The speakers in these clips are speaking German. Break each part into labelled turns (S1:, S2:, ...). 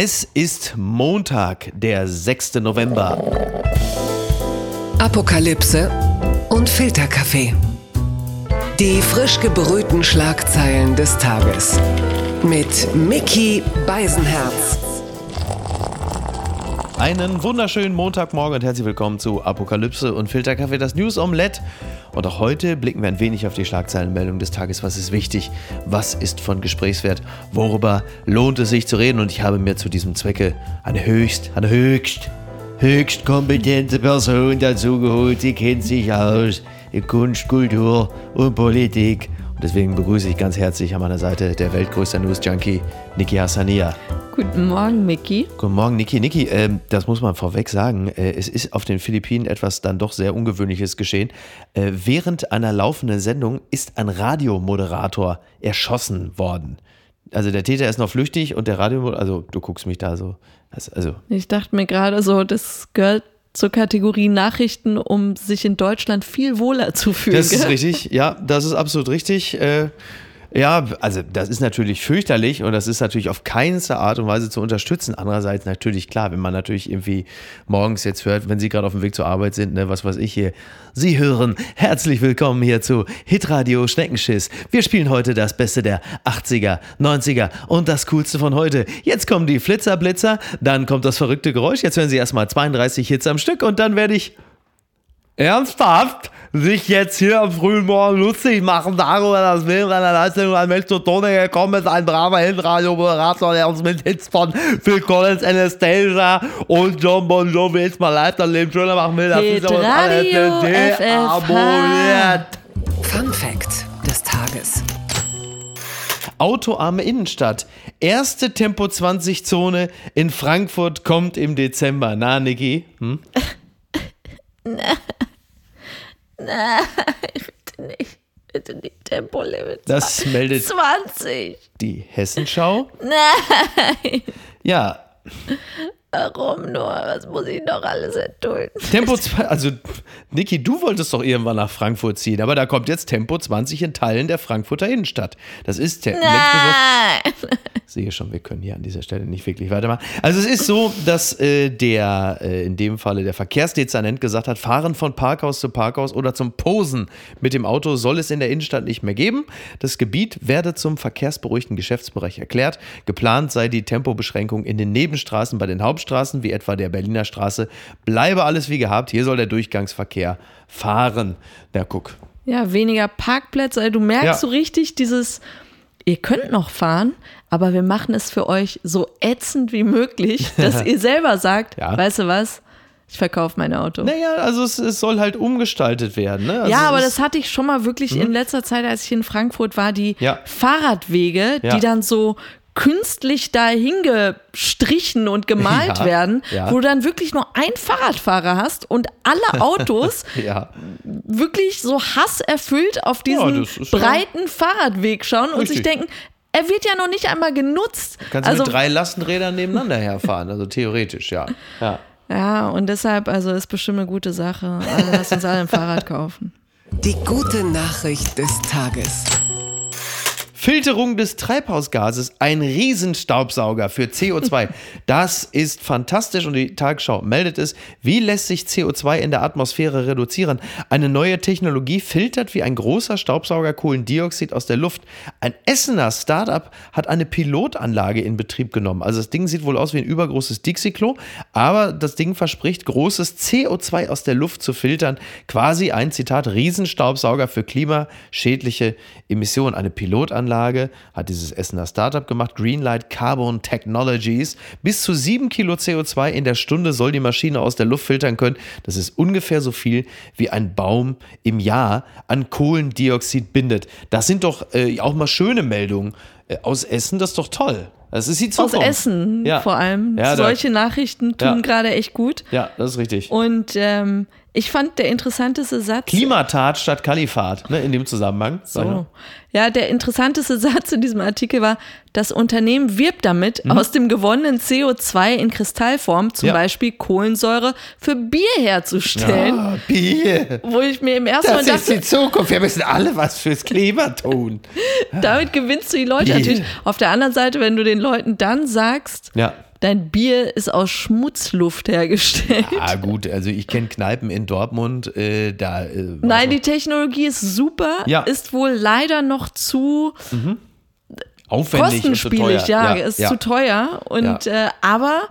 S1: Es ist Montag, der 6. November.
S2: Apokalypse und Filterkaffee. Die frisch gebrühten Schlagzeilen des Tages. Mit Mickey Beisenherz.
S1: Einen wunderschönen Montagmorgen und herzlich willkommen zu Apokalypse und Filterkaffee, das News Omelette. Und auch heute blicken wir ein wenig auf die Schlagzeilenmeldung des Tages. Was ist wichtig? Was ist von Gesprächswert? Worüber lohnt es sich zu reden? Und ich habe mir zu diesem Zwecke eine höchst, eine höchst, höchst kompetente Person dazugeholt. Sie kennt sich aus in Kunst, Kultur und Politik. Und deswegen begrüße ich ganz herzlich an meiner Seite der weltgrößte News-Junkie, Niki Hassania.
S3: Guten Morgen, Micky.
S1: Guten Morgen, Niki. Niki, äh, das muss man vorweg sagen. Äh, es ist auf den Philippinen etwas dann doch sehr Ungewöhnliches geschehen. Äh, während einer laufenden Sendung ist ein Radiomoderator erschossen worden. Also der Täter ist noch flüchtig und der Radiomoderator, also du guckst mich da so. Also,
S3: Ich dachte mir gerade so, das gehört zur Kategorie Nachrichten, um sich in Deutschland viel wohler zu fühlen.
S1: das ist richtig. Ja, das ist absolut richtig. Äh, ja, also das ist natürlich fürchterlich und das ist natürlich auf keinste Art und Weise zu unterstützen. Andererseits natürlich klar, wenn man natürlich irgendwie morgens jetzt hört, wenn Sie gerade auf dem Weg zur Arbeit sind, ne, was weiß ich hier. Sie hören herzlich willkommen hier zu Hitradio Schneckenschiss. Wir spielen heute das Beste der 80er, 90er und das Coolste von heute. Jetzt kommen die Flitzerblitzer, dann kommt das verrückte Geräusch. Jetzt hören Sie erstmal 32 Hits am Stück und dann werde ich ernsthaft sich jetzt hier am frühen Morgen lustig machen darüber, dass während einer Leistung ein Mensch zu Tone gekommen ist, ein braver Hinradio-Moderator, der uns mit Hits von Phil Collins, Anastasia und John Bon Jovi jetzt mal live das Leben schöner machen will. Das ist aber alles deabonniert.
S2: Fun Fact des Tages.
S1: Autoarme Innenstadt. Erste Tempo 20 Zone in Frankfurt kommt im Dezember. Na, Niki? Hm?
S3: Bitte nicht. Bitte nicht Tempolimit.
S1: Das meldet
S3: 20.
S1: die Hessenschau.
S3: Nein.
S1: Ja,
S3: Warum nur? Was muss ich noch alles erdulden?
S1: Tempo 2, also Niki, du wolltest doch irgendwann nach Frankfurt ziehen, aber da kommt jetzt Tempo 20 in Teilen der Frankfurter Innenstadt. Das ist besorgt.
S3: Nein.
S1: Sehe schon, wir können hier an dieser Stelle nicht wirklich weitermachen. Also es ist so, dass äh, der, äh, in dem Falle der Verkehrsdezernent gesagt hat, fahren von Parkhaus zu Parkhaus oder zum Posen mit dem Auto soll es in der Innenstadt nicht mehr geben. Das Gebiet werde zum verkehrsberuhigten Geschäftsbereich erklärt. Geplant sei die Tempobeschränkung in den Nebenstraßen bei den Hauptstraßen, wie etwa der Berliner Straße. Bleibe alles wie gehabt. Hier soll der Durchgangsverkehr fahren. Na, guck.
S3: Ja, weniger Parkplätze. Also Du merkst
S1: Ja.
S3: so richtig dieses, ihr könnt noch fahren, aber wir machen es für euch so ätzend wie möglich, dass ihr selber sagt,
S1: Ja.
S3: weißt du was, ich verkaufe mein Auto.
S1: Naja, also es, es soll halt umgestaltet werden. Ne? Also
S3: ja, aber das hatte ich schon mal wirklich in letzter Zeit, als ich in Frankfurt war, die
S1: Ja.
S3: Fahrradwege,
S1: Ja.
S3: die dann so künstlich da hingestrichen und gemalt
S1: Ja,
S3: werden,
S1: ja.
S3: wo du dann wirklich nur einen Fahrradfahrer hast und alle Autos
S1: Ja.
S3: wirklich so hasserfüllt auf diesen breiten Fahrradweg schauen und sich
S1: Richtig.
S3: denken, er wird ja noch nicht einmal genutzt.
S1: Kannst du
S3: also,
S1: mit drei Lastenrädern nebeneinander herfahren, also theoretisch, ja. ja.
S3: ja, und deshalb, also ist bestimmt eine gute Sache. Also lass uns alle ein Fahrrad kaufen.
S2: Die gute Nachricht des Tages.
S1: Filterung des Treibhausgases, ein Riesenstaubsauger für CO2. Das ist fantastisch und die Tagesschau meldet es. Wie lässt sich CO2 in der Atmosphäre reduzieren? Eine neue Technologie filtert wie ein großer Staubsauger Kohlendioxid aus der Luft. Ein Essener Startup hat eine Pilotanlage in Betrieb genommen. Also das Ding sieht wohl aus wie ein übergroßes Dixie-Klo, aber das Ding verspricht, großes CO2 aus der Luft zu filtern. Quasi ein, Zitat, Riesenstaubsauger für klimaschädliche Emissionen. Eine Pilotanlage hat dieses Essener Startup gemacht, Greenlight Carbon Technologies. Bis zu 7 Kilo CO2 in der Stunde soll die Maschine aus der Luft filtern können. Das ist ungefähr so viel, wie ein Baum im Jahr an Kohlendioxid bindet. Das sind doch äh, auch mal schöne Meldungen äh, aus Essen. Das ist doch toll. Das ist die
S3: Aus
S1: Zukunft.
S3: Essen
S1: Ja.
S3: vor allem.
S1: Ja,
S3: Solche Nachrichten tun
S1: Ja.
S3: gerade echt gut.
S1: Ja, das ist richtig.
S3: Und ähm, ich fand der interessanteste Satz.
S1: Klimatat statt Kalifat, ne, in dem Zusammenhang.
S3: So. Ja, der interessanteste Satz in diesem Artikel war, das Unternehmen wirbt damit, aus dem gewonnenen CO2 in Kristallform zum
S1: Mhm. Ja.
S3: Beispiel Kohlensäure für Bier herzustellen.
S1: Ah, Bier.
S3: Wo ich mir im ersten Mal
S1: Das ist die
S3: dachte,
S1: Zukunft. Wir müssen alle was fürs Klima tun.
S3: damit gewinnst du die Leute
S1: Bier.
S3: natürlich. Auf der anderen Seite, wenn du den Leuten dann sagst,
S1: Ja.
S3: dein Bier ist aus Schmutzluft hergestellt.
S1: Ah, gut, also ich kenne Kneipen in Dortmund, äh, da. Äh,
S3: Nein, die Technologie ist super,
S1: Ja.
S3: ist wohl leider noch zu
S1: aufwendig und zu teuer.
S3: kostenspielig, ja, ist zu teuer. Und äh, aber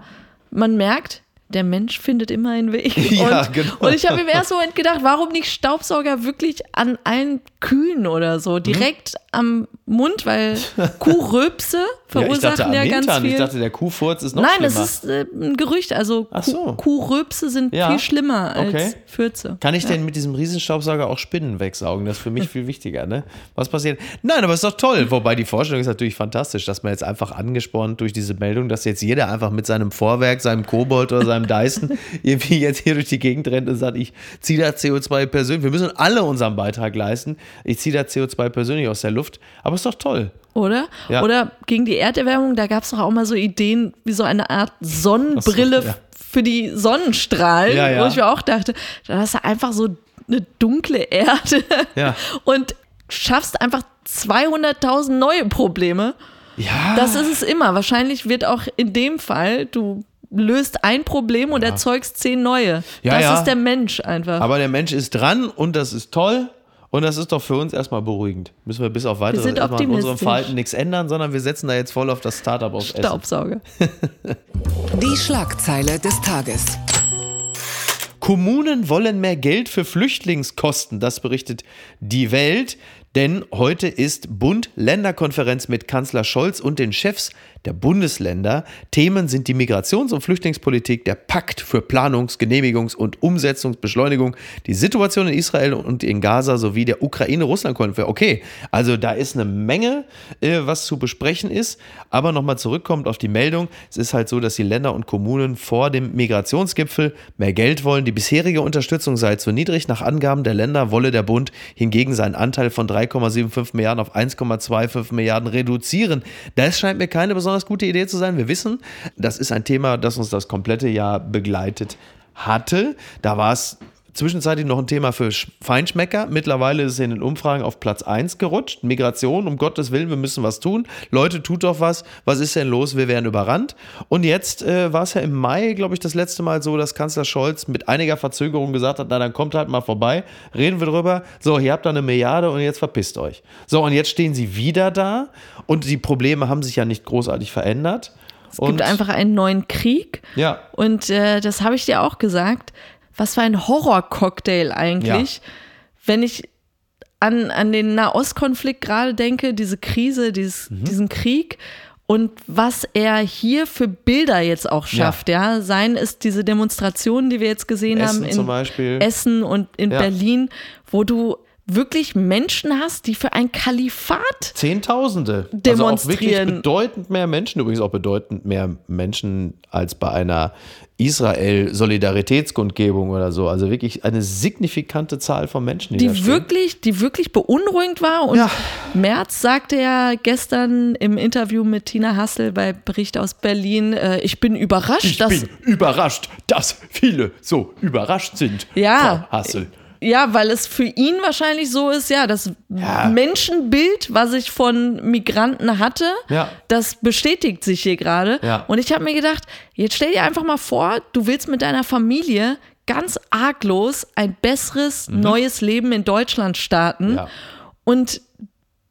S3: man merkt, der Mensch findet immer einen Weg.
S1: Ja,
S3: und,
S1: genau.
S3: und ich habe im ersten Moment gedacht, warum nicht Staubsauger wirklich an allen Kühen oder so, direkt am Mund, weil Kuhröpse
S1: Ja,
S3: verursachen ja,
S1: am
S3: ganz
S1: Hintern.
S3: viel.
S1: Ich dachte, der Kuhfurz ist noch
S3: Nein,
S1: schlimmer.
S3: das ist äh, ein Gerücht. Also
S1: Ach so.
S3: Kuhröpse sind
S1: Ja.
S3: viel schlimmer als
S1: Okay.
S3: Fürze.
S1: Kann ich denn mit diesem Riesenstaubsauger auch Spinnen wegsaugen? Das ist für mich viel wichtiger, ne? Was passiert? Nein, aber ist doch toll. Wobei die Vorstellung ist natürlich fantastisch, dass man jetzt einfach angespornt durch diese Meldung, dass jetzt jeder einfach mit seinem Vorwerk, seinem Kobold oder seinem Dyson irgendwie jetzt hier durch die Gegend rennt und sagt, ich ziehe da CO2 persönlich. Wir müssen alle unseren Beitrag leisten. Ich ziehe da CO2 persönlich aus der Luft. Aber ist doch toll.
S3: Oder?
S1: Ja.
S3: Oder gegen die Erderwärmung, da gab es doch auch mal so Ideen wie so eine Art Sonnenbrille
S1: so, ja.
S3: für die Sonnenstrahlen,
S1: Ja, ja.
S3: wo ich mir auch dachte, da hast du einfach so eine dunkle Erde
S1: Ja.
S3: und schaffst einfach 200.000 neue Probleme.
S1: Ja.
S3: Das ist es immer. Wahrscheinlich wird auch in dem Fall, du löst ein Problem und erzeugst zehn neue.
S1: Ja,
S3: das
S1: ja.
S3: ist der Mensch einfach.
S1: Aber der Mensch ist dran und das ist toll. Und das ist doch für uns erstmal beruhigend. Müssen wir bis auf weiteres
S3: sind
S1: erstmal an unserem. Verhalten nichts ändern, sondern wir setzen da jetzt voll auf das Startup Essen.
S3: Staubsauger.
S2: Die Schlagzeile des Tages.
S1: Kommunen wollen mehr Geld für Flüchtlingskosten, das berichtet die Welt. Denn heute ist Bund-Länder-Konferenz mit Kanzler Scholz und den Chefs der Bundesländer. Themen sind die Migrations- und Flüchtlingspolitik, der Pakt für Planungs-, Genehmigungs- und Umsetzungsbeschleunigung, die Situation in Israel und in Gaza sowie der Ukraine-Russland-Konflikt. Okay, also da ist eine Menge, äh, was zu besprechen ist. Aber nochmal zurückkommt auf die Meldung. Es ist halt so, dass die Länder und Kommunen vor dem Migrationsgipfel mehr Geld wollen. Die bisherige Unterstützung sei zu niedrig. Nach Angaben der Länder wolle der Bund hingegen seinen Anteil von 3,75 Milliarden auf 1,25 Milliarden reduzieren. Das scheint mir keine besonders gute Idee zu sein. Wir wissen, das ist ein Thema, das uns das komplette Jahr begleitet hatte. Da war es zwischenzeitlich noch ein Thema für Sch- Feinschmecker. Mittlerweile ist es in den Umfragen auf Platz 1 gerutscht. Migration, um Gottes Willen, wir müssen was tun. Leute, tut doch was. Was ist denn los? Wir werden überrannt. Und jetzt äh, war es ja im Mai, glaube ich, das letzte Mal so, dass Kanzler Scholz mit einiger Verzögerung gesagt hat, na dann kommt halt mal vorbei, reden wir drüber. So, hier habt ihr eine Milliarde und jetzt verpisst euch. So, und jetzt stehen sie wieder da und die Probleme haben sich ja nicht großartig verändert.
S3: Es gibt einfach einen neuen Krieg.
S1: Ja.
S3: Und äh, das habe ich dir auch gesagt. Was für ein Horrorcocktail eigentlich. Wenn ich an, an den Nahostkonflikt gerade denke, diese Krise, dieses,
S1: Mhm.
S3: diesen Krieg und was er hier für Bilder jetzt auch schafft, ja. Seien es diese Demonstrationen, die wir jetzt gesehen
S1: Essen
S3: haben in
S1: zum Beispiel.
S3: Essen und in
S1: Ja.
S3: Berlin, wo du wirklich Menschen hast, die für ein Kalifat
S1: Zehntausende. Also auch
S3: Demonstrieren.
S1: wirklich bedeutend mehr Menschen, übrigens auch bedeutend mehr Menschen als bei einer Israel-Solidaritätskundgebung oder so. Also wirklich eine signifikante Zahl von Menschen, die,
S3: die wirklich, die wirklich beunruhigend war. Und
S1: Ja.
S3: Merz sagte ja gestern im Interview mit Tina Hassel bei Bericht aus Berlin, äh, ich bin überrascht,
S1: Ich
S3: dass
S1: bin überrascht, dass viele so überrascht sind.
S3: Ja.
S1: Frau Hassel.
S3: Ja, weil es für ihn wahrscheinlich so ist, ja, das
S1: Ja.
S3: Menschenbild, was ich von Migranten hatte,
S1: Ja.
S3: das bestätigt sich hier gerade.
S1: Ja.
S3: Und ich habe mir gedacht, jetzt stell dir einfach mal vor, du willst mit deiner Familie ganz arglos ein besseres, neues Leben in Deutschland starten.
S1: Mhm.
S3: Und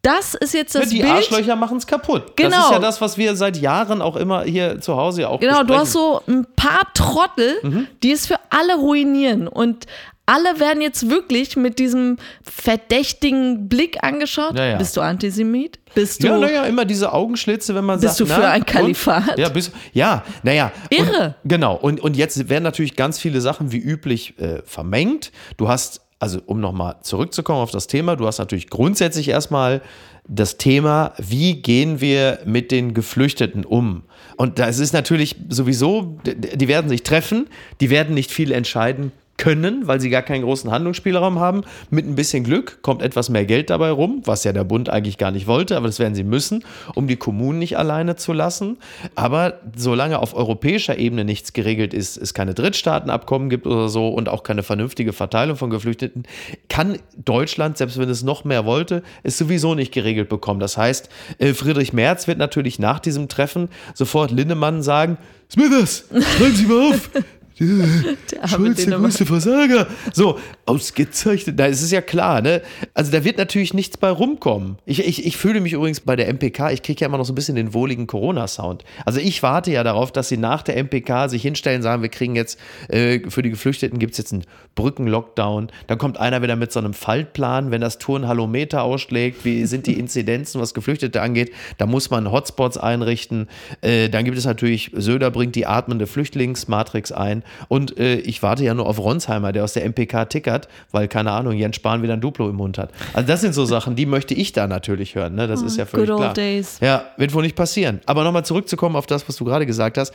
S3: das ist jetzt das
S1: die
S3: Bild.
S1: Arschlöcher machen es kaputt. Das
S3: Genau.
S1: ist ja das, was wir seit Jahren auch immer hier zu Hause ja auch
S3: Genau, du
S1: besprechen.
S3: hast so ein paar Trottel,
S1: Mhm.
S3: die es für alle ruinieren. Und alle werden jetzt wirklich mit diesem verdächtigen Blick angeschaut.
S1: Ja, ja.
S3: Bist du Antisemit? Bist du.
S1: Ja, naja, immer diese Augenschlitze, wenn man
S3: Bist
S1: sagt.
S3: du für
S1: na,
S3: ein
S1: und?
S3: Kalifat?
S1: Ja, bist, ja, naja.
S3: Irre.
S1: Und, genau. Und, und jetzt werden natürlich ganz viele Sachen wie üblich äh, vermengt. Du hast, also um nochmal zurückzukommen auf das Thema, du hast natürlich grundsätzlich erstmal das Thema, wie gehen wir mit den Geflüchteten um? Und das ist natürlich sowieso, die werden sich treffen, die werden nicht viel entscheiden können, weil sie gar keinen großen Handlungsspielraum haben. Mit ein bisschen Glück kommt etwas mehr Geld dabei rum, was ja der Bund eigentlich gar nicht wollte, aber das werden sie müssen, um die Kommunen nicht alleine zu lassen. Aber solange auf europäischer Ebene nichts geregelt ist, es keine Drittstaatenabkommen gibt oder so und auch keine vernünftige Verteilung von Geflüchteten, kann Deutschland, selbst wenn es noch mehr wollte, es sowieso nicht geregelt bekommen. Das heißt, äh, Friedrich Merz wird natürlich nach diesem Treffen sofort Linnemann sagen, Smithers, schreiben Sie mal auf. Schulz, der größte Versager. So, ausgezeichnet. Da ist es ja klar, ne? Also da wird natürlich nichts bei rumkommen. Ich, ich, ich fühle mich übrigens bei der MPK, ich kriege ja immer noch so ein bisschen den wohligen Corona-Sound. Also ich warte ja darauf, dass sie nach der MPK sich hinstellen, sagen, wir kriegen jetzt, äh, für die Geflüchteten gibt es jetzt einen Brückenlockdown. Dann kommt einer wieder mit so einem Faltplan, wenn das Turnhallometer ausschlägt, wie sind die Inzidenzen, was Geflüchtete angeht. Da muss man Hotspots einrichten. Äh, dann gibt es natürlich, Söder bringt die atmende Flüchtlingsmatrix ein. Und äh, ich warte ja nur auf Ronsheimer, der aus der MPK tickert, weil, keine Ahnung, Jens Spahn wieder ein Duplo im Mund hat. Also das sind so Sachen, die möchte ich da natürlich hören. Ne? Das ist ja völlig
S3: good old
S1: klar.
S3: days.
S1: Ja, wird wohl nicht passieren. Aber nochmal zurückzukommen auf das, was du gerade gesagt hast.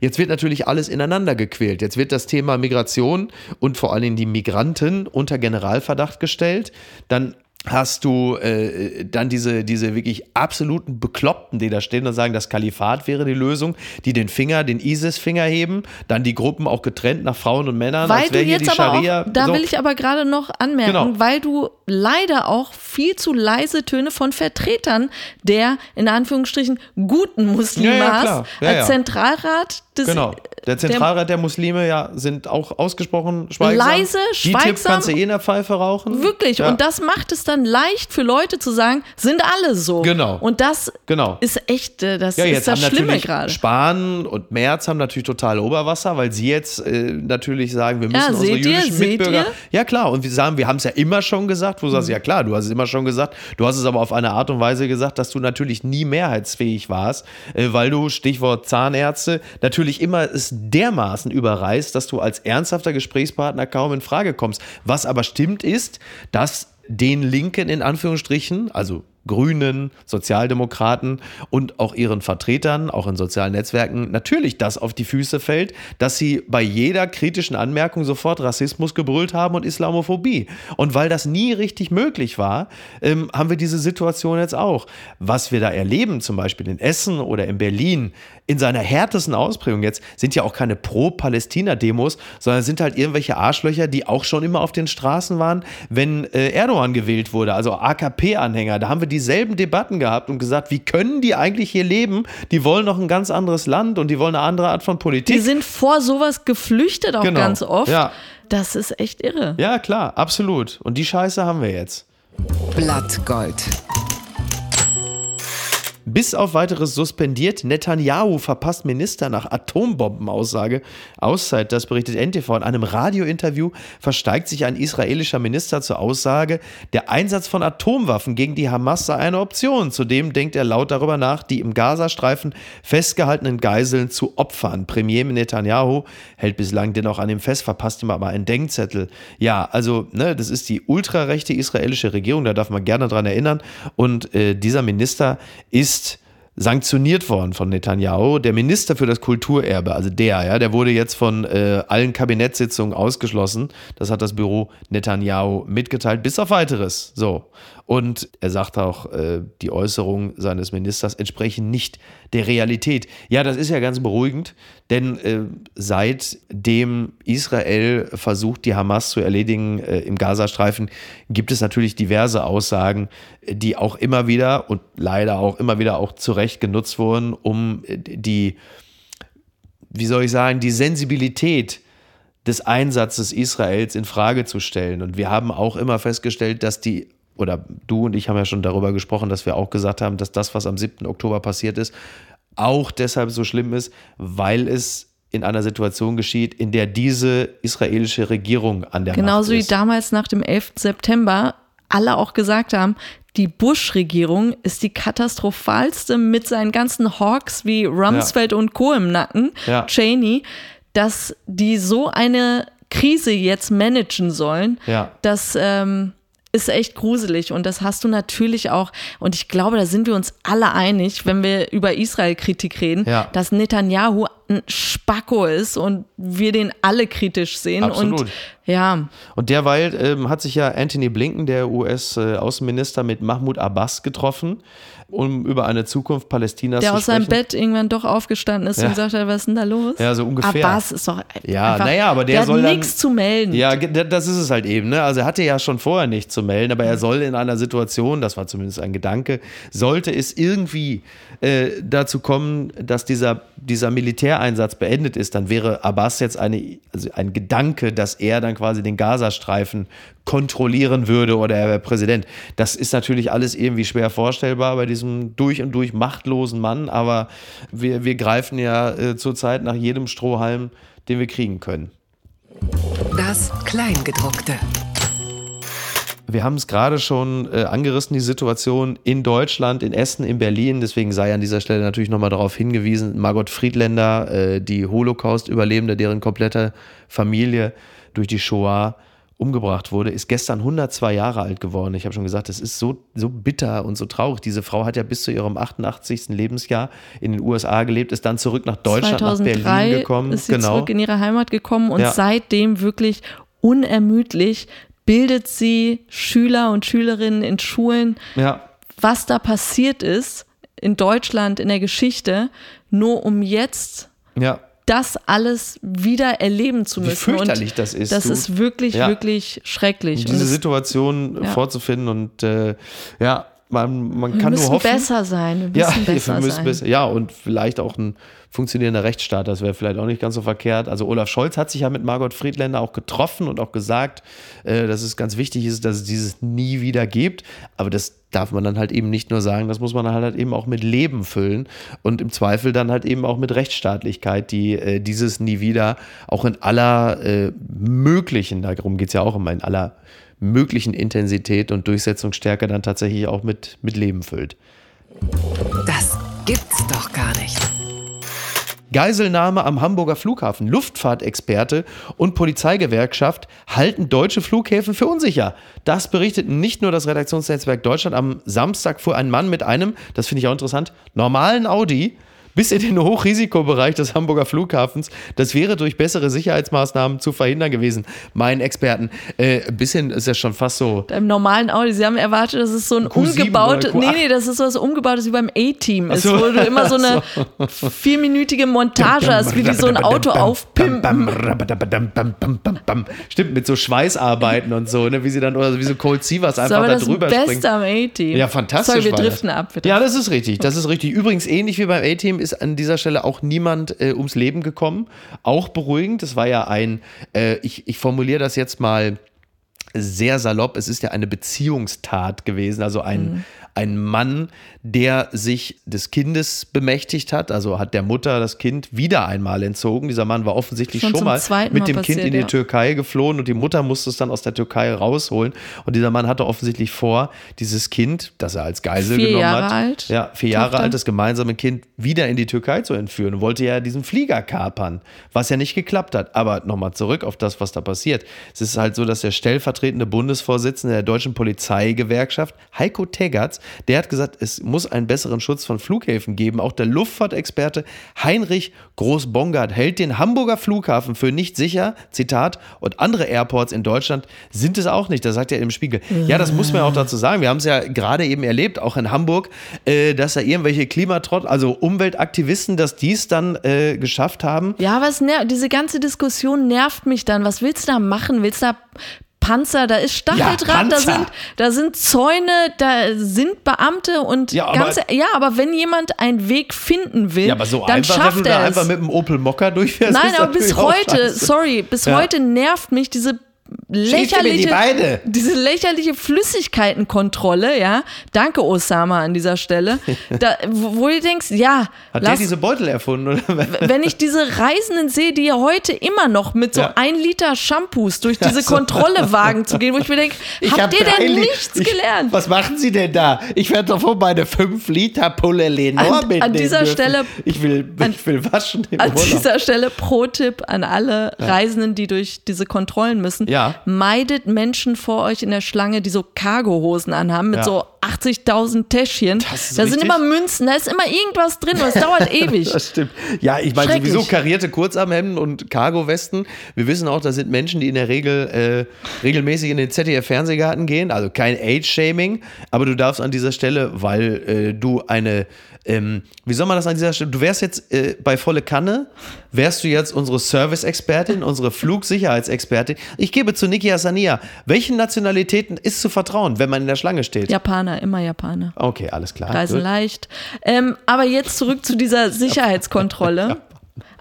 S1: Jetzt wird natürlich alles ineinander gequält. Jetzt wird das Thema Migration und vor allen Dingen die Migranten unter Generalverdacht gestellt. Dann hast du äh, dann diese, diese wirklich absoluten Bekloppten, die da stehen und sagen, das Kalifat wäre die Lösung, die den Finger, den ISIS-Finger heben, dann die Gruppen auch getrennt nach Frauen und Männern,
S3: Weil
S1: als
S3: du
S1: wäre hier die
S3: jetzt aber
S1: Scharia.
S3: auch, da
S1: so.
S3: will ich aber gerade noch anmerken,
S1: Genau.
S3: weil du leider auch viel zu leise Töne von Vertretern der in Anführungsstrichen guten Muslime
S1: Ja, ja,
S3: hast.
S1: Ja,
S3: als. Zentralrat des
S1: Genau. Der Zentralrat der, Muslime ja sind auch ausgesprochen schweigsam.
S3: Leise,
S1: Die Tipps
S3: schweigsam.
S1: kannst du eh in der Pfeife rauchen.
S3: Wirklich.
S1: Ja.
S3: Und das macht es dann leicht für Leute zu sagen, sind alle so.
S1: Genau.
S3: Und das
S1: Genau.
S3: ist echt, äh, das
S1: Ja,
S3: ist das Schlimme gerade.
S1: Spahn und Merz haben natürlich total Oberwasser, weil sie jetzt äh, natürlich sagen, wir müssen
S3: Ja,
S1: unsere
S3: ihr,
S1: jüdischen
S3: seht
S1: Mitbürger.
S3: ihr?
S1: Ja klar, und wir sagen, wir haben es ja immer schon gesagt, wo du sagst,
S3: Mhm.
S1: ja klar, du hast es immer schon gesagt, du hast es aber auf eine Art und Weise gesagt, dass du natürlich nie mehrheitsfähig warst, äh, weil du, Stichwort Zahnärzte, natürlich immer es dermaßen überreißt, dass du als ernsthafter Gesprächspartner kaum in Frage kommst. Was aber stimmt ist, dass den Linken in Anführungsstrichen, also Grünen, Sozialdemokraten und auch ihren Vertretern, auch in sozialen Netzwerken, natürlich das auf die Füße fällt, dass sie bei jeder kritischen Anmerkung sofort Rassismus gebrüllt haben und Islamophobie. Und weil das nie richtig möglich war, ähm, haben wir diese Situation jetzt auch. Was wir da erleben, zum Beispiel in Essen oder in Berlin, in seiner härtesten Ausprägung jetzt, sind ja auch keine Pro-Palästina-Demos, sondern sind halt irgendwelche Arschlöcher, die auch schon immer auf den Straßen waren, wenn äh, Erdogan gewählt wurde, also AKP-Anhänger. Da haben wir dieselben Debatten gehabt und gesagt, wie können die eigentlich hier leben? Die wollen noch ein ganz anderes Land und die wollen eine andere Art von Politik.
S3: Die sind vor sowas geflüchtet auch
S1: Genau.
S3: ganz oft.
S1: Ja.
S3: Das ist echt irre.
S1: ja, klar, absolut. Und die Scheiße haben wir jetzt.
S2: Blattgold.
S1: Bis auf weiteres suspendiert. Netanyahu verpasst Minister nach Atombombenaussage. Auszeit, das berichtet NTV. In einem Radiointerview versteigt sich ein israelischer Minister zur Aussage, der Einsatz von Atomwaffen gegen die Hamas sei eine Option. Zudem denkt er laut darüber nach, die im Gazastreifen festgehaltenen Geiseln zu opfern. Premier Netanyahu hält bislang dennoch an ihm fest, verpasst ihm aber einen Denkzettel. Ja, also, ne, das ist die ultrarechte israelische Regierung, da darf man gerne dran erinnern. Und äh, dieser Minister ist least sanktioniert worden von Netanyahu. Der Minister für das Kulturerbe, also der, ja, der wurde jetzt von äh, allen Kabinettssitzungen ausgeschlossen. Das hat das Büro Netanyahu mitgeteilt, bis auf weiteres. So. Und er sagt auch, äh, die Äußerungen seines Ministers entsprechen nicht der Realität. Ja, das ist ja ganz beruhigend, denn äh, seitdem Israel versucht, die Hamas zu erledigen äh, im Gazastreifen, gibt es natürlich diverse Aussagen, die auch immer wieder und leider auch immer wieder auch zu Recht genutzt wurden, um äh, die, wie soll ich sagen, die Sensibilität des Einsatzes Israels in Frage zu stellen. Und wir haben auch immer festgestellt, dass die, oder du und ich haben ja schon darüber gesprochen, dass wir auch gesagt haben, dass das, was am 7. Oktober passiert ist, auch deshalb so schlimm ist, weil es in einer Situation geschieht, in der diese israelische Regierung an der
S3: Genauso
S1: Macht
S3: wie
S1: ist.
S3: damals nach dem 11. September alle auch gesagt haben, die Bush-Regierung ist die katastrophalste mit seinen ganzen Hawks wie Rumsfeld und Co. im Nacken,
S1: Ja.
S3: Cheney, dass die so eine Krise jetzt managen sollen.
S1: Ja.
S3: Das ähm, ist echt gruselig und das hast du natürlich auch. Und ich glaube, da sind wir uns alle einig, wenn wir über Israel-Kritik reden,
S1: Ja.
S3: dass Netanyahu ein Spacko ist und wir den alle kritisch sehen.
S1: Absolut.
S3: Und ja,
S1: Und derweil ähm, hat sich ja Anthony Blinken, der US-Außenminister, mit Mahmoud Abbas getroffen, um über eine Zukunft Palästinas
S3: der
S1: zu
S3: aus seinem
S1: sprechen.
S3: Bett irgendwann doch aufgestanden ist
S1: Ja.
S3: und gesagt hat, was ist denn da los?
S1: Ja, so ungefähr.
S3: Abbas ist doch
S1: Ja,
S3: einfach,
S1: naja, aber der
S3: hat
S1: soll dann-
S3: nichts zu melden.
S1: Ja, das ist es halt eben. Ne? Also er hatte ja schon vorher nichts zu melden, aber er soll in einer Situation, das war zumindest ein Gedanke, sollte es irgendwie äh, dazu kommen, dass dieser, dieser Militäreinsatz beendet ist, dann wäre Abbas jetzt eine, also ein Gedanke, dass er dann quasi den Gazastreifen kontrollieren würde oder er wäre Präsident. Das ist natürlich alles irgendwie schwer vorstellbar bei diesem durch und durch machtlosen Mann, aber wir, wir greifen ja äh, zurzeit nach jedem Strohhalm, den wir kriegen können.
S2: Das Kleingedruckte.
S1: Wir haben es gerade schon äh, angerissen, die Situation in Deutschland, in Essen, in Berlin. Deswegen sei an dieser Stelle natürlich nochmal darauf hingewiesen, Margot Friedländer, äh, die Holocaust-Überlebende, deren komplette Familie durch die Shoah umgebracht wurde, ist gestern 102 Jahre alt geworden. Ich habe schon gesagt, es ist so, so bitter und so traurig. Diese Frau hat ja bis zu ihrem 88. Lebensjahr in den USA gelebt, ist dann zurück nach Deutschland,
S3: 2003
S1: nach Berlin gekommen.
S3: ist sie
S1: genau.
S3: zurück in ihre Heimat gekommen und
S1: Ja.
S3: seitdem wirklich unermüdlich bildet sie Schüler und Schülerinnen in Schulen,
S1: Ja,
S3: was da passiert ist in Deutschland, in der Geschichte, nur um jetzt
S1: ja.
S3: das alles wieder erleben zu
S1: Wie
S3: müssen.
S1: fürchterlich
S3: und
S1: das ist,
S3: Das
S1: du.
S3: ist wirklich,
S1: Ja.
S3: wirklich schrecklich.
S1: Und
S3: Und
S1: diese
S3: es-
S1: Situation vorzufinden und äh, ja, man, man kann nur hoffen.
S3: besser sein. Wir
S1: Ja,
S3: müssen besser
S1: wir müssen
S3: sein.
S1: besser, ja, und vielleicht auch ein funktionierender Rechtsstaat, das wäre vielleicht auch nicht ganz so verkehrt. Also Olaf Scholz hat sich ja mit Margot Friedländer auch getroffen und auch gesagt, äh, dass es ganz wichtig ist, dass es dieses nie wieder gibt. Aber das darf man dann halt eben nicht nur sagen, das muss man halt eben auch mit Leben füllen und im Zweifel dann halt eben auch mit Rechtsstaatlichkeit, die äh, dieses nie wieder auch in aller äh, möglichen, darum geht es ja auch immer, in aller möglichen Intensität und Durchsetzungsstärke dann tatsächlich auch mit, mit Leben füllt.
S2: Das gibt's doch gar nicht.
S1: Geiselnahme am Hamburger Flughafen. Luftfahrtexperte und Polizeigewerkschaft halten deutsche Flughäfen für unsicher. Das berichteten nicht nur das Redaktionsnetzwerk Deutschland. Am Samstag fuhr ein Mann mit einem, das finde ich auch interessant, normalen Audi bis in den Hochrisikobereich des Hamburger Flughafens. Das wäre durch bessere Sicherheitsmaßnahmen zu verhindern gewesen. Meinen Experten. Äh, ein bisschen ist ja schon fast so.
S3: Im normalen Audi, sie haben erwartet, dass es so ein
S1: Q7
S3: umgebautes,
S1: oder Q8.
S3: nee, nee, das ist so was umgebautes wie beim A-Team ist,
S1: so.
S3: wo du immer so eine vierminütige Montage hast, wie die so ein Auto aufpimpen.
S1: Stimmt, mit so Schweißarbeiten und so, ne, wie sie dann, oder wie so Cold Seavers einfach
S3: aber
S1: da
S3: das
S1: drüber springen.
S3: Beste am A-Team.
S1: Ja, fantastisch.
S3: Sorry, wir driften ab. Bitte.
S1: Ja, das ist richtig. Das ist richtig. Übrigens, ähnlich wie beim A-Team ist an dieser Stelle auch niemand äh, ums Leben gekommen. Auch beruhigend. Das war ja ein, äh, ich, ich formuliere das jetzt mal sehr salopp, es ist ja eine Beziehungstat gewesen, also ein,
S3: Mhm.
S1: Ein Mann, der sich des Kindes bemächtigt hat, also hat der Mutter das Kind wieder einmal entzogen. Dieser Mann war offensichtlich
S3: Schon
S1: schon, mal mit
S3: Mal
S1: dem Kind
S3: passiert,
S1: in die
S3: ja.
S1: Türkei geflohen und die Mutter musste es dann aus der Türkei rausholen. Und dieser Mann hatte offensichtlich vor, dieses Kind, das er als Geisel
S3: Vier
S1: genommen
S3: Jahre
S1: hat,
S3: alt,
S1: ja, vier Jahre
S3: Tochter.
S1: alt, das gemeinsame Kind wieder in die Türkei zu entführen und wollte ja diesen Flieger kapern, was ja nicht geklappt hat. Aber nochmal zurück auf das, was da passiert. Es ist halt so, dass der stellvertretende Bundesvorsitzende der deutschen Polizeigewerkschaft, Heiko Teggerts, der hat gesagt, es muss einen besseren Schutz von Flughäfen geben. Auch der Luftfahrtexperte Heinrich Groß-Bongard hält den Hamburger Flughafen für nicht sicher. Zitat, und andere Airports in Deutschland sind es auch nicht. Das sagt er im Spiegel. Ja, das muss man auch dazu sagen. Wir haben es ja gerade eben erlebt, auch in Hamburg, äh, dass da irgendwelche Klimatrott, also Umweltaktivisten, dass dies dann äh, geschafft haben.
S3: Ja, aber es diese ganze Diskussion nervt mich dann. Was willst du da machen? Willst du da Panzer, da ist Stacheldraht, da,
S1: Panzer.
S3: sind, da sind Zäune, da sind Beamte und
S1: Ja, aber-
S3: ganze, ja, aber wenn jemand einen Weg finden will,
S1: Ja, aber so
S3: dann
S1: einfach,
S3: schafft
S1: da
S3: er
S1: einfach
S3: es.
S1: mit dem Opel Mokka durchfährst.
S3: Nein, aber bis heute, sorry, bis
S1: Ja.
S3: heute nervt mich diese lächerliche,
S1: Beine.
S3: diese lächerliche Flüssigkeitenkontrolle, ja. Danke, Osama, an dieser Stelle. Da, wo, du denkst, ja,
S1: Hat der
S3: lass,
S1: diese Beutel erfunden? Oder?
S3: wenn ich diese Reisenden sehe, die ja heute immer noch mit so
S1: Ja.
S3: ein Liter Shampoos durch diese Kontrolle wagen zu gehen, wo ich mir denke,
S1: hab
S3: habt ihr
S1: drei
S3: denn nichts
S1: ich,
S3: gelernt?
S1: Was machen Sie denn da? Ich werde doch wohl meine 5 Liter Pulle Lenore
S3: An- an
S1: mitnehmen
S3: dieser
S1: dürfen.
S3: Stelle-
S1: Ich will, ich will waschen im
S3: An
S1: Urlaub.
S3: dieser Stelle Pro-Tipp an alle Reisenden, die durch diese Kontrollen müssen.
S1: Ja.
S3: Meidet Menschen vor euch in der Schlange, die so Cargohosen anhaben mit
S1: Ja.
S3: so 80.000 Täschchen. Da sind immer Münzen, da ist immer irgendwas drin und es dauert ewig.
S1: Das stimmt. Ja, ich meine sowieso karierte Kurzarmhemden und Cargo-Westen. Wir wissen auch, das sind Menschen, die in der Regel äh, regelmäßig in den ZDF-Fernsehgarten gehen. Also kein Age-Shaming. Aber du darfst an dieser Stelle, weil äh, du eine, ähm, wie soll man das an dieser Stelle, du wärst jetzt äh, bei volle Kanne, wärst du jetzt unsere Service-Expertin, unsere Flugsicherheitsexpertin. Ich gebe zu Niki Asania. Welchen Nationalitäten ist zu vertrauen, wenn man in der Schlange steht?
S3: Japaner, immer Japaner.
S1: Okay, alles klar.
S3: Reisen
S1: Gut.
S3: leicht. Ähm, aber jetzt zurück zu dieser Sicherheitskontrolle.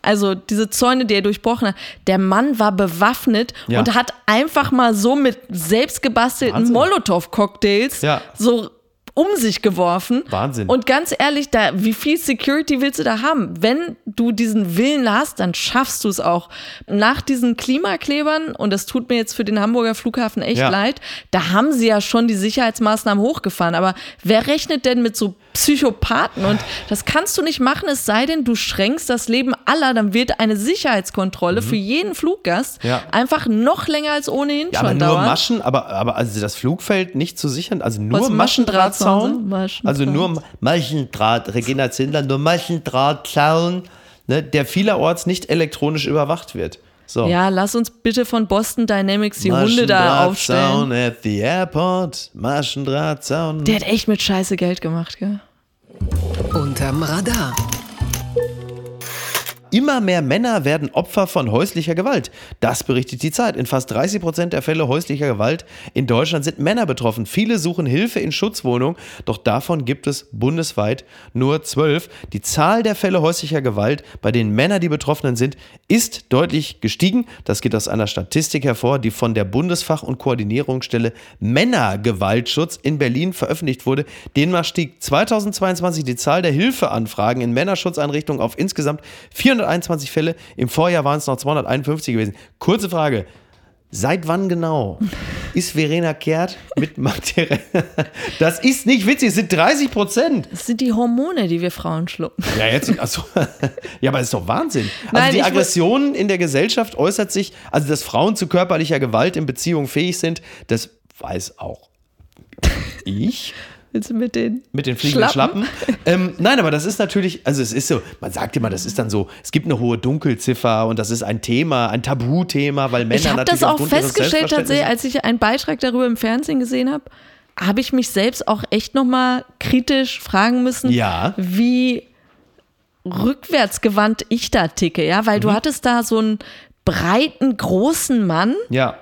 S3: Also diese Zäune, die er durchbrochen hat. Der Mann war bewaffnet
S1: Ja.
S3: und hat einfach mal so mit selbstgebastelten. Molotow-Cocktails
S1: Ja.
S3: so um sich geworfen.
S1: Wahnsinn.
S3: Und ganz ehrlich, da, wie viel Security willst du da haben? Wenn du diesen Willen hast, dann schaffst du es auch. Nach diesen Klimaklebern, und das tut mir jetzt für den Hamburger Flughafen echt
S1: Ja.
S3: leid, da haben sie ja schon die Sicherheitsmaßnahmen hochgefahren. Aber wer rechnet denn mit so Psychopathen? Und das kannst du nicht machen, es sei denn, du schränkst das Leben aller, dann wird eine Sicherheitskontrolle für jeden Fluggast
S1: Mhm. Ja.
S3: einfach noch länger als ohnehin
S1: Ja,
S3: schon
S1: aber nur
S3: dauern.
S1: Maschen, aber, aber also das Flugfeld nicht zu sichern, also nur
S3: Was.
S1: Maschendrahtzaun?
S3: Maschendraht.
S1: Also nur Maschendraht, Regina Zindler, nur Maschendrahtzaun, ne, der vielerorts nicht elektronisch überwacht wird. So.
S3: Ja, lass uns bitte von Boston Dynamics die Hunde da aufstellen.
S1: Maschendrahtzaun at the airport, Maschendrahtzaun.
S3: Der hat echt mit Scheiße Geld gemacht, gell?
S2: Unterm Radar.
S1: Immer mehr Männer werden Opfer von häuslicher Gewalt. Das berichtet die Zeit. In fast 30 Prozent der Fälle häuslicher Gewalt in Deutschland sind Männer betroffen. Viele suchen Hilfe in Schutzwohnungen, doch davon gibt es bundesweit nur zwölf. Die Zahl der Fälle häuslicher Gewalt, bei denen Männer die Betroffenen sind, ist deutlich gestiegen. Das geht aus einer Statistik hervor, die von der Bundesfach- und Koordinierungsstelle Männergewaltschutz in Berlin veröffentlicht wurde. Demnach stieg 2022 die Zahl der Hilfeanfragen in Männerschutzeinrichtungen auf insgesamt 421 Fälle. Im Vorjahr waren es noch 251 gewesen. Kurze Frage. Seit wann genau ist Verena Kehrt mit Magdalena? Das ist nicht witzig, es sind 30 Prozent.
S3: Das sind die Hormone, die wir Frauen schlucken.
S1: Ja, jetzt, achso. ja, aber das ist doch Wahnsinn. Also
S3: Nein,
S1: die Aggression in der Gesellschaft äußert sich, also dass Frauen zu körperlicher Gewalt in Beziehungen fähig sind, das weiß auch ich
S3: Willst du mit den
S1: mit den fliegenden Schlappen. Ähm, nein, aber das ist natürlich, also es ist so, man sagt immer, das ist dann so, es gibt eine hohe Dunkelziffer und das ist ein Thema, ein Tabuthema, weil Männer
S3: Ich habe
S1: natürlich
S3: das auch
S1: aufgrund ihres
S3: festgestellt, tatsächlich, als ich einen Beitrag darüber im Fernsehen gesehen habe, habe ich mich selbst auch echt nochmal kritisch fragen müssen,
S1: Ja.
S3: wie rückwärtsgewandt ich da ticke, ja, weil
S1: Mhm.
S3: du hattest da so einen breiten, großen Mann,
S1: Ja,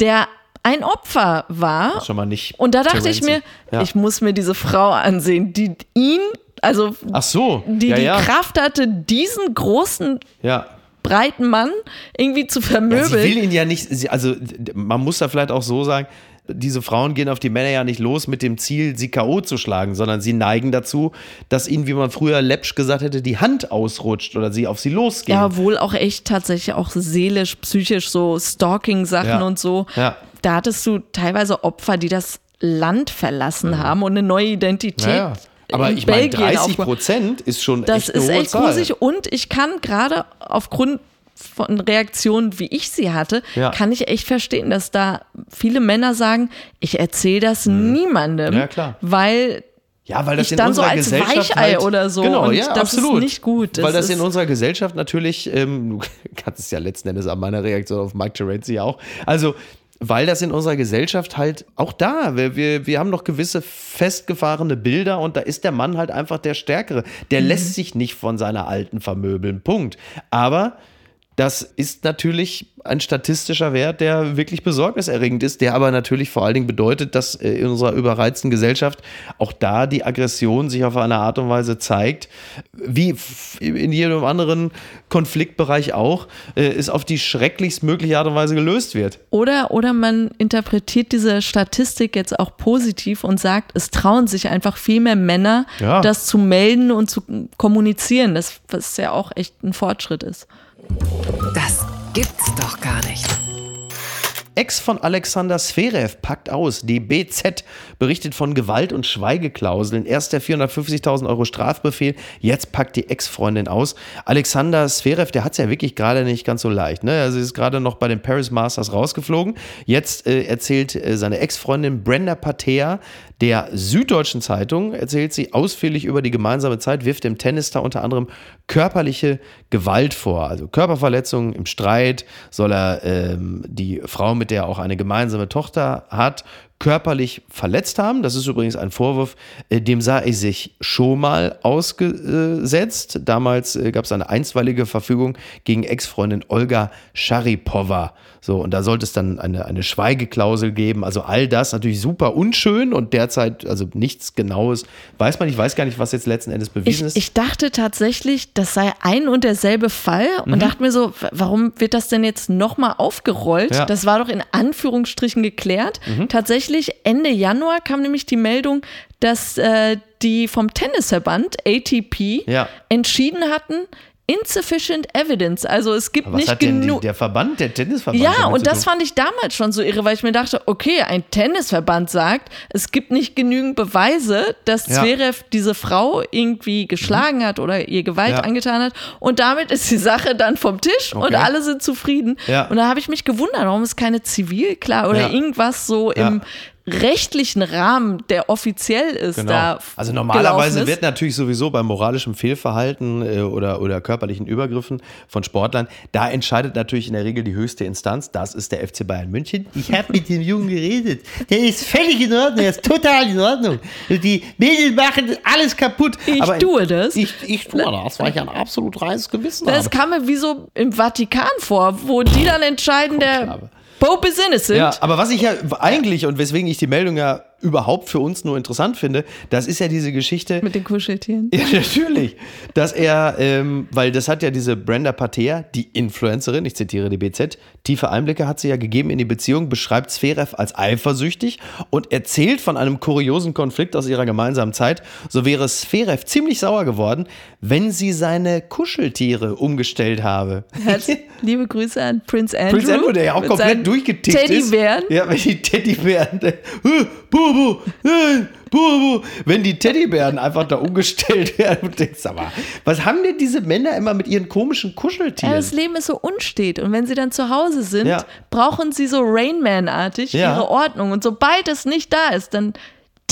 S3: der ein Opfer war.
S1: schon mal nicht.
S3: Und da dachte ich mir,
S1: ja.
S3: ich muss mir diese Frau ansehen, die ihn, also
S1: Ach so,
S3: die
S1: ja,
S3: die
S1: ja.
S3: Kraft hatte, diesen großen,
S1: ja.
S3: breiten Mann irgendwie zu
S1: Ja, sie
S3: vermöbeln.
S1: will ihn ja nicht, sie, also man muss da vielleicht auch so sagen, diese Frauen gehen auf die Männer ja nicht los mit dem Ziel, sie K.O. zu schlagen, sondern sie neigen dazu, dass ihnen, wie man früher läppsch gesagt hätte, die Hand ausrutscht oder sie auf sie losgehen.
S3: Ja, wohl auch echt tatsächlich auch seelisch, psychisch so Stalking-Sachen
S1: Ja.
S3: und so.
S1: Ja.
S3: Da hattest du teilweise Opfer, die das Land verlassen haben und eine neue Identität.
S1: Naja. Aber ich meine,
S3: Belgien
S1: 30
S3: aufgebaut.
S1: Prozent ist schon
S3: Das
S1: echt
S3: ist echt gruselig und ich kann gerade aufgrund von Reaktionen, wie ich sie hatte,
S1: Ja.
S3: kann ich echt verstehen, dass da viele Männer sagen, ich erzähle das niemandem,
S1: Mhm. Ja, klar.
S3: weil
S1: Ja, weil das
S3: ich
S1: in
S3: dann so
S1: unserer
S3: als
S1: Gesellschaft
S3: Weichei
S1: halt,
S3: oder so
S1: Genau,
S3: und
S1: ja,
S3: das ist
S1: absolut.
S3: nicht gut.
S1: Weil
S3: Das
S1: das in
S3: ist-
S1: unserer Gesellschaft natürlich, ähm, du kannst es ja letzten Endes an meiner Reaktion auf Mike Terenzi auch, also weil das in unserer Gesellschaft halt auch da, wir, wir, wir haben noch gewisse festgefahrene Bilder und da ist der Mann halt einfach der Stärkere. Der
S3: Mhm.
S1: lässt sich nicht von seiner Alten vermöbeln, Punkt. Aber das ist natürlich ein statistischer Wert, der wirklich besorgniserregend ist, der aber natürlich vor allen Dingen bedeutet, dass äh, in unserer überreizten Gesellschaft auch da die Aggression sich auf eine Art und Weise zeigt, wie in jedem anderen Konfliktbereich auch, äh, es auf die schrecklichst mögliche Art und Weise gelöst wird.
S3: Oder, oder man interpretiert diese Statistik jetzt auch positiv und sagt, es trauen sich einfach viel mehr Männer,
S1: Ja.
S3: das zu melden und zu kommunizieren, das, was ja auch echt ein Fortschritt ist.
S2: Das gibt's doch gar nicht.
S1: Ex von Alexander Zverev packt aus. Die BZ berichtet von Gewalt- und Schweigeklauseln. Erst der 450.000 Euro Strafbefehl, jetzt packt die Ex-Freundin aus. Alexander Zverev, der hat es ja wirklich gerade nicht ganz so leicht. Ne? Also ist gerade noch bei den Paris Masters rausgeflogen. Jetzt äh, erzählt äh, seine Ex-Freundin Brenda Patea der Süddeutschen Zeitung, erzählt sie ausführlich über die gemeinsame Zeit, wirft dem Tennisstar unter anderem körperliche Gewalt vor. Also Körperverletzungen im Streit soll er ähm, die Frau, mit der er auch eine gemeinsame Tochter hat, körperlich verletzt haben. Das ist übrigens ein Vorwurf, äh, dem sah er sich schon mal ausgesetzt. Damals äh, gab es eine einstweilige Verfügung gegen Ex-Freundin Olga Sharipova. So, und da sollte es dann eine, eine Schweigeklausel geben. Also all das natürlich super unschön und derzeit, also nichts Genaues weiß man. Ich weiß gar nicht, was jetzt letzten Endes bewiesen
S3: Ich,
S1: ist.
S3: ich dachte tatsächlich, das sei ein und derselbe Fall
S1: Mhm.
S3: und dachte mir so, warum wird das denn jetzt nochmal aufgerollt?
S1: Ja. Mhm.
S3: Das war doch in Anführungsstrichen geklärt. Tatsächlich Ende Januar kam nämlich die Meldung, dass äh, die vom Tennisverband ATP
S1: Ja.
S3: entschieden hatten, insufficient evidence. Also es gibt
S1: was
S3: nicht genug.
S1: der Verband, der Tennisverband?
S3: Ja, und das fand ich damals schon so irre, weil ich mir dachte, okay, ein Tennisverband sagt, es gibt nicht genügend Beweise, dass
S1: Ja. Mhm.
S3: Zverev diese Frau irgendwie geschlagen hat oder ihr Gewalt
S1: Ja.
S3: angetan hat. Und damit ist die Sache dann vom Tisch und
S1: Okay.
S3: alle sind zufrieden.
S1: Ja.
S3: Und da habe ich mich gewundert, warum es keine Zivilklar oder irgendwas so im rechtlichen Rahmen, der offiziell ist,
S1: Genau.
S3: da
S1: Also normalerweise
S3: ist.
S1: wird natürlich sowieso bei moralischem Fehlverhalten äh, oder, oder körperlichen Übergriffen von Sportlern, da entscheidet natürlich in der Regel die höchste Instanz, das ist der FC Bayern München. Ich habe mit dem Jungen geredet. Der ist völlig in Ordnung, der ist total in Ordnung. Die Mädels machen alles kaputt.
S3: Ich
S1: Aber
S3: tue das.
S1: Ich, ich tue das, weil ich ein absolut reines Gewissen
S3: Das
S1: habe.
S3: kam mir wie so im Vatikan vor, wo die dann entscheiden, der
S1: habe.
S3: Pope is innocent.
S1: Ja, aber was ich ja eigentlich und weswegen ich die Meldung ja überhaupt für uns nur interessant finde, das ist ja diese Geschichte,
S3: Mit den Kuscheltieren.
S1: Ja, natürlich. Dass er, ähm, weil das hat ja diese Brenda Patea, die Influencerin, ich zitiere die BZ, tiefe Einblicke hat sie ja gegeben in die Beziehung, beschreibt Zverev als eifersüchtig und erzählt von einem kuriosen Konflikt aus ihrer gemeinsamen Zeit. So wäre Zverev ziemlich sauer geworden, wenn sie seine Kuscheltiere umgestellt habe.
S3: Herz, liebe Grüße an Prince Andrew.
S1: Prince Andrew, der ja auch komplett durchgetickt
S3: Teddybären.
S1: ist. Ja, wenn die Teddybären. Äh, Bubu, nein, Bubu. Wenn die Teddybären einfach da umgestellt werden und denkst, aber was haben denn diese Männer immer mit ihren komischen
S3: Ja,
S1: Kuscheltieren?
S3: das Leben ist so unstet und wenn sie dann zu Hause sind,
S1: Ja.
S3: brauchen sie so Rainman-artig
S1: Ja.
S3: ihre Ordnung und sobald es nicht da ist, dann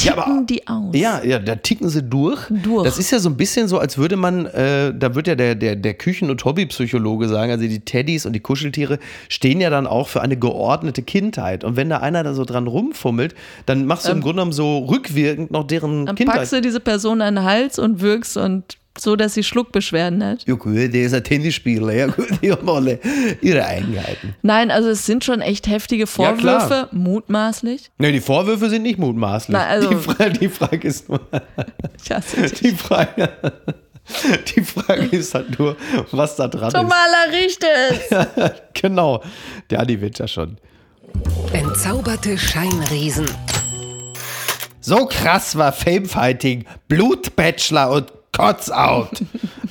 S1: Ja,
S3: ticken
S1: aber-
S3: die aus.
S1: Ja, ja, da ticken sie durch.
S3: Durch.
S1: Das ist ja so ein bisschen so, als würde man, äh, da wird ja der, der, der Küchen- und Hobbypsychologe sagen, also die Teddys und die Kuscheltiere stehen ja dann auch für eine geordnete Kindheit. Und wenn da einer da so dran rumfummelt, dann machst du im Grunde genommen so rückwirkend noch deren
S3: Dann
S1: Kindheit.
S3: packst du diese Person an den Hals und wirkst und so, dass sie Schluckbeschwerden hat.
S1: Ja gut, der ist ein Tennisspieler, ja gut, die haben alle ihre Eigenheiten.
S3: Nein, also es sind schon echt heftige
S1: Ja.
S3: Vorwürfe, mutmaßlich.
S1: Ne, die Vorwürfe sind nicht mutmaßlich.
S3: Na, also-
S1: die, Frage, die Frage ist nur,
S3: Ich hasse dich.
S1: die Frage, die Frage ist halt nur, was da dran
S3: Normaler riecht es.
S1: ist. Genau, der Adi wird ja schon.
S2: Entzauberte Scheinriesen.
S1: So krass war Famefighting, Blutbachelor und Kotzout.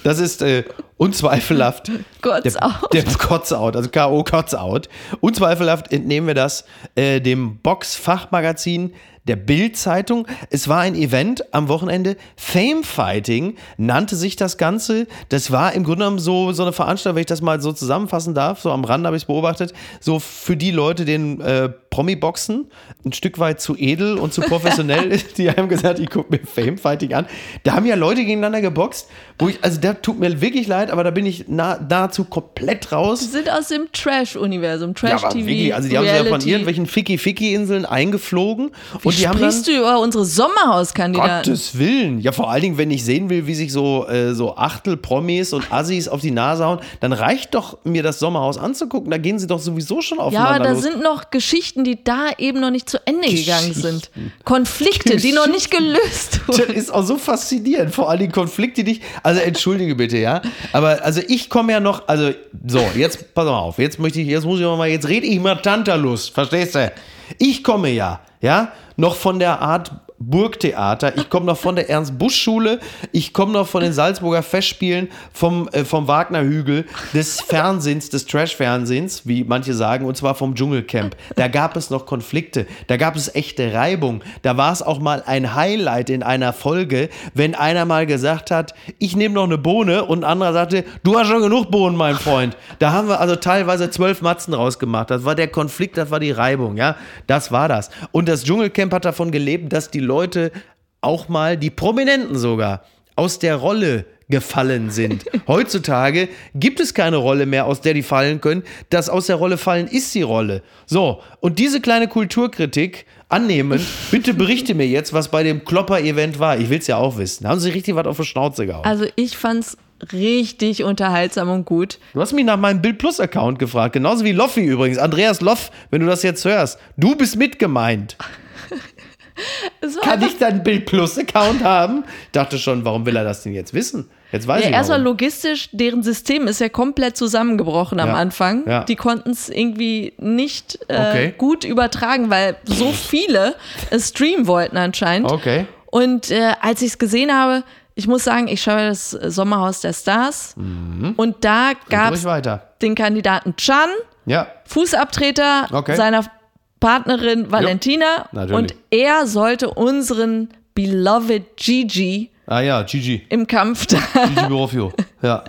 S1: Das ist äh, unzweifelhaft.
S3: Kotzout.
S1: Der, der Kotzout, also K.O. Kotzout. Unzweifelhaft entnehmen wir das äh, dem Box-Fachmagazin der Bild-Zeitung. Es war ein Event am Wochenende. Famefighting nannte sich das Ganze. Das war im Grunde genommen so, so eine Veranstaltung, wenn ich das mal so zusammenfassen darf. So am Rand habe ich es beobachtet. So für die Leute, denen äh, Promi-Boxen ein Stück weit zu edel und zu professionell ist. Die haben gesagt, ich gucke mir Famefighting an. Da haben ja Leute gegeneinander geboxt, wo ich, also da tut mir wirklich leid, aber da bin ich nah, nahezu komplett
S3: Die
S1: raus.
S3: sind aus dem Trash-Universum,
S1: Ja, aber
S3: Trash-TV.
S1: wirklich, also die haben sich ja von
S3: Reality.
S1: irgendwelchen Ficky-Ficky-Inseln eingeflogen
S3: Wie
S1: und die haben
S3: sprichst du über unsere Sommerhauskandidaten?
S1: Gottes Willen. Ja, vor allen Dingen, wenn ich sehen will, wie sich so, äh, so Achtel-Promis und Assis auf die Nase hauen, dann reicht doch, mir das Sommerhaus anzugucken. Da gehen sie doch sowieso schon
S3: Ja,
S1: aufeinander
S3: aber da
S1: los.
S3: sind noch Geschichten, die da eben noch nicht zu Ende gegangen sind. Konflikte, die noch nicht gelöst
S1: Das
S3: wurden.
S1: ist auch so faszinierend, vor allem Konflikte, die ich. Also entschuldige bitte, ja. Aber also ich komme ja noch, also so, jetzt pass mal auf, jetzt möchte ich, jetzt muss ich mal, jetzt rede ich mal Tantalus, verstehst du? Ich komme ja, ja, noch von der Art Burgtheater, ich komme noch von der Ernst-Busch-Schule, ich komme noch von den Salzburger Festspielen, vom, äh, vom Wagner-Hügel, des Fernsehens, des Trash-Fernsehens, wie manche sagen, und zwar vom Dschungelcamp. Da gab es noch Konflikte, da gab es echte Reibung, da war es auch mal ein Highlight in einer Folge, wenn einer mal gesagt hat, ich nehme noch eine Bohne und ein anderer sagte, du hast schon genug Bohnen, mein Freund. Da haben wir also teilweise zwölf Matzen rausgemacht. Das war der Konflikt, das war die Reibung, ja. Das war das. Und das Dschungelcamp hat davon gelebt, dass die Leute auch mal, die Prominenten sogar, aus der Rolle gefallen sind. Heutzutage gibt es keine Rolle mehr, aus der die fallen können. Das aus der Rolle fallen ist die Rolle. So, und diese kleine Kulturkritik annehmen, bitte berichte mir jetzt, was bei dem Klopper-Event war. Ich will es ja auch wissen. Da haben sie richtig was auf die Schnauze gehauen.
S3: Also ich fand's richtig unterhaltsam und gut.
S1: Du hast mich nach meinem Bild Plus Account gefragt, genauso wie Loffi übrigens. Andreas Loff, wenn du das jetzt hörst, du bist mitgemeint. Kann ich deinen Bild Plus Account haben? Dachte schon, warum will er das denn jetzt wissen? Jetzt weiß
S3: Ja,
S1: ich
S3: erstmal logistisch, deren System ist ja komplett zusammengebrochen am
S1: Ja,
S3: Anfang.
S1: ja.
S3: Die konnten es irgendwie nicht äh,
S1: Okay.
S3: gut übertragen, weil so viele es streamen wollten anscheinend.
S1: Okay.
S3: Und äh, als ich es gesehen habe, ich muss sagen, ich schaue das Sommerhaus der Stars und da gab es den Kandidaten Chan,
S1: Ja.
S3: Fußabtreter
S1: Okay.
S3: seiner Partnerin Valentina
S1: natürlich.
S3: und er sollte unseren beloved Gigi
S1: Ah ja, Gigi.
S3: im Kampf da
S1: Gigi Borofio. Ja.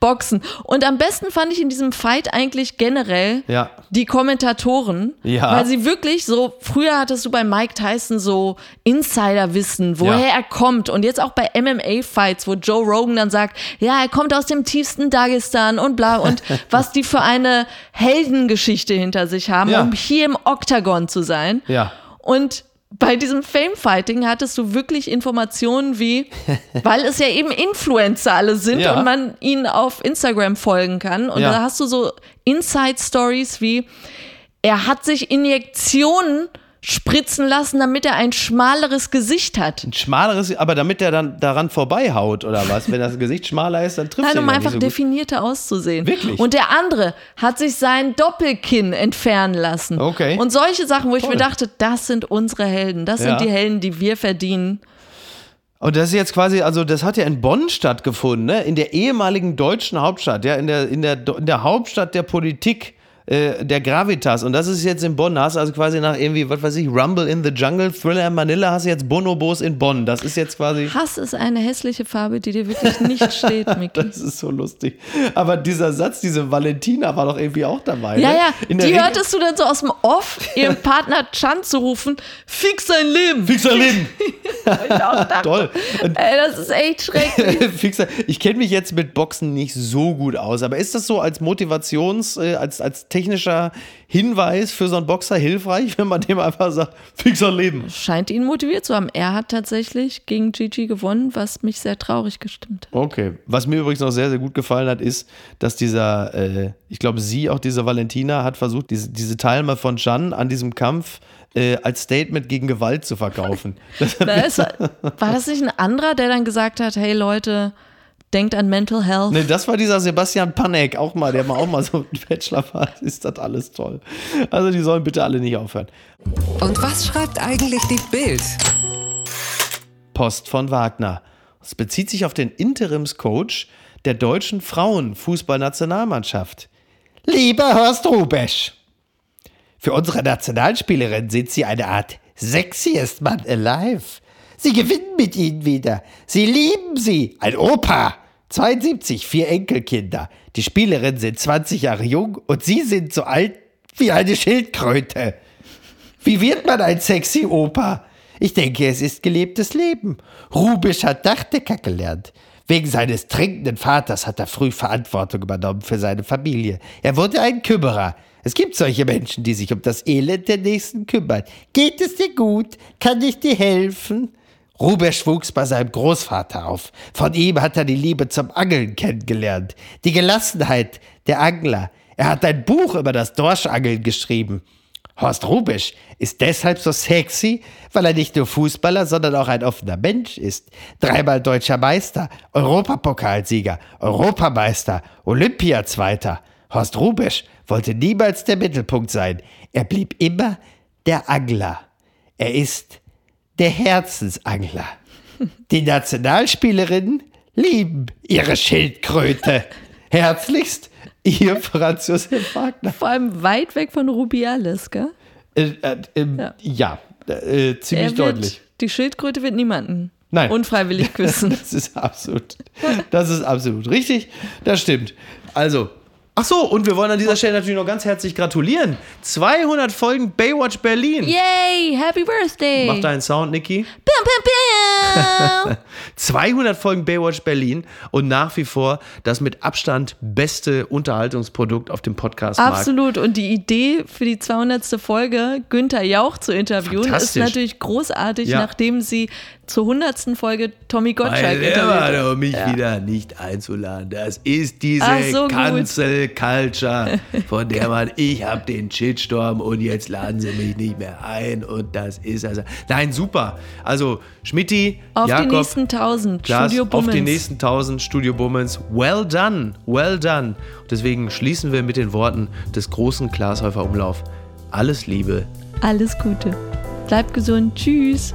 S3: boxen. Und am besten fand ich in diesem Fight eigentlich generell
S1: Ja.
S3: die Kommentatoren,
S1: Ja.
S3: weil sie wirklich so, früher hattest du bei Mike Tyson so Insiderwissen, woher
S1: Ja.
S3: er kommt und jetzt auch bei MMA-Fights, wo Joe Rogan dann sagt, ja, er kommt aus dem tiefsten Dagestan und bla und was die für eine Heldengeschichte hinter sich haben, um hier im Oktagon zu sein.
S1: Ja.
S3: Und bei diesem Fame-Fighting hattest du wirklich Informationen wie, weil es ja eben Influencer alle sind
S1: Ja.
S3: und man ihnen auf Instagram folgen kann. Und
S1: Ja.
S3: da hast du so Inside-Stories wie, er hat sich Injektionen spritzen lassen, damit er ein schmaleres Gesicht hat.
S1: Ein schmaleres, aber damit der dann daran vorbeihaut oder was? Wenn das Gesicht schmaler ist, dann trifft
S3: Nein,
S1: er
S3: um
S1: ja
S3: einfach
S1: so
S3: definierter auszusehen.
S1: Wirklich?
S3: Und der andere hat sich sein Doppelkinn entfernen lassen.
S1: Okay.
S3: Und solche Sachen, wo ich
S1: Toll.
S3: mir dachte, das sind unsere Helden. Das
S1: Ja.
S3: sind die Helden, die wir verdienen.
S1: Und das ist jetzt quasi, also das hat ja in Bonn stattgefunden, ne? in der ehemaligen deutschen Hauptstadt, ja, in der, in der, in der Hauptstadt der Politik, äh, der Gravitas. Und das ist jetzt in Bonn. Da hast du also quasi nach irgendwie, was weiß ich, Rumble in the Jungle, Thriller in Manila, hast du jetzt Bonobos in Bonn. Das ist jetzt quasi.
S3: Hass ist eine hässliche Farbe, die dir wirklich nicht steht, Micky.
S1: Das ist so lustig. Aber dieser Satz, diese Valentina war doch irgendwie auch dabei.
S3: Ja,
S1: ne?
S3: ja, die
S1: Regel-
S3: hörtest du dann so aus dem Off, ihrem Partner Chan zu rufen, fix dein Leben.
S1: Fixer Leben.
S3: Ich auch dachte,
S1: Toll. Und
S3: Ey, das ist echt schrecklich.
S1: Fixer. Ich kenne mich jetzt mit Boxen nicht so gut aus, aber ist das so als Motivations-, äh, als, als technischer Hinweis für so einen Boxer hilfreich, wenn man dem einfach sagt, Fixer Leben?
S3: Scheint ihn motiviert zu haben. Er hat tatsächlich gegen Gigi gewonnen, was mich sehr traurig gestimmt hat.
S1: Okay. Was mir übrigens noch sehr, sehr gut gefallen hat, ist, dass dieser, äh, ich glaube, sie, auch diese Valentina, hat versucht, diese, diese Teilnehmer von Chan an diesem Kampf äh, als Statement gegen Gewalt zu verkaufen. Das,
S3: war das nicht ein anderer, der dann gesagt hat, hey Leute, denkt an Mental Health?
S1: Ne, das war dieser Sebastian Panek, auch mal, der mal auch mal so einen Bachelor war. Ist das alles toll. Also die sollen bitte alle nicht aufhören.
S2: Und was schreibt eigentlich die Bild?
S1: Post von Wagner. Es bezieht sich auf den Interimscoach der deutschen Frauenfußballnationalmannschaft. Lieber Horst Rubesch, für unsere Nationalspielerin sind Sie eine Art sexiest man alive. Sie gewinnen mit Ihnen wieder. Sie lieben Sie. Ein Opa. 72, vier Enkelkinder. Die Spielerinnen sind 20 Jahre jung und Sie sind so alt wie eine Schildkröte. Wie wird man ein sexy Opa? Ich denke, es ist gelebtes Leben. Rubisch hat Dachdecker gelernt. Wegen seines trinkenden Vaters hat er früh Verantwortung übernommen für seine Familie. Er wurde ein Kümmerer. Es gibt solche Menschen, die sich um das Elend der Nächsten kümmern. Geht es dir gut? Kann ich dir helfen? Rubesch wuchs bei seinem Großvater auf. Von ihm hat er die Liebe zum Angeln kennengelernt. Die Gelassenheit der Angler. Er hat ein Buch über das Dorschangeln geschrieben. Horst Rubisch ist deshalb so sexy, weil er nicht nur Fußballer, sondern auch ein offener Mensch ist. Dreimal deutscher Meister, Europapokalsieger, Europameister, Olympiazweiter. Horst Rubisch wollte niemals der Mittelpunkt sein. Er blieb immer der Angler. Er ist der Herzensangler. Die Nationalspielerinnen lieben ihre Schildkröte. Herzlichst, ihr Franz Josef Wagner.
S3: Vor allem weit weg von Rubiales, gell?
S1: Äh, äh, ähm, ja,
S3: Ja.
S1: äh, ziemlich
S3: wird,
S1: deutlich.
S3: Die Schildkröte wird niemanden
S1: Nein.
S3: unfreiwillig küssen.
S1: Das ist absolut, das ist absolut richtig. Das stimmt. Also, Ach so, und wir wollen an dieser Stelle natürlich noch ganz herzlich gratulieren. 200 Folgen Baywatch Berlin.
S3: Yay, Happy Birthday!
S1: Mach deinen Sound, Niki.
S3: Pium, pium, pium.
S1: 200 Folgen Baywatch Berlin und nach wie vor das mit Abstand beste Unterhaltungsprodukt auf dem Podcast-Markt.
S3: Absolut. Und die Idee für die 200. Folge, Günther Jauch zu interviewen, ist natürlich großartig,
S1: Ja.
S3: nachdem sie zur 100. Folge Tommy Gottschalk interviewt
S1: um mich wieder nicht einzuladen. Das ist diese
S3: Ach, so gut.
S1: Cancel Culture, von der man, ich habe den Shitstorm und jetzt laden sie mich nicht mehr ein und das ist also. Nein, super. Also Schmidti,
S3: Auf
S1: Jakob,
S3: die nächsten 1000.
S1: Klaas,
S3: Studio
S1: auf
S3: Bummens.
S1: die nächsten 1000 Studio Bummens. Well done, well done. Deswegen schließen wir mit den Worten des großen Glashäufer Umlauf. Alles Liebe.
S3: Alles Gute. Bleibt gesund. Tschüss.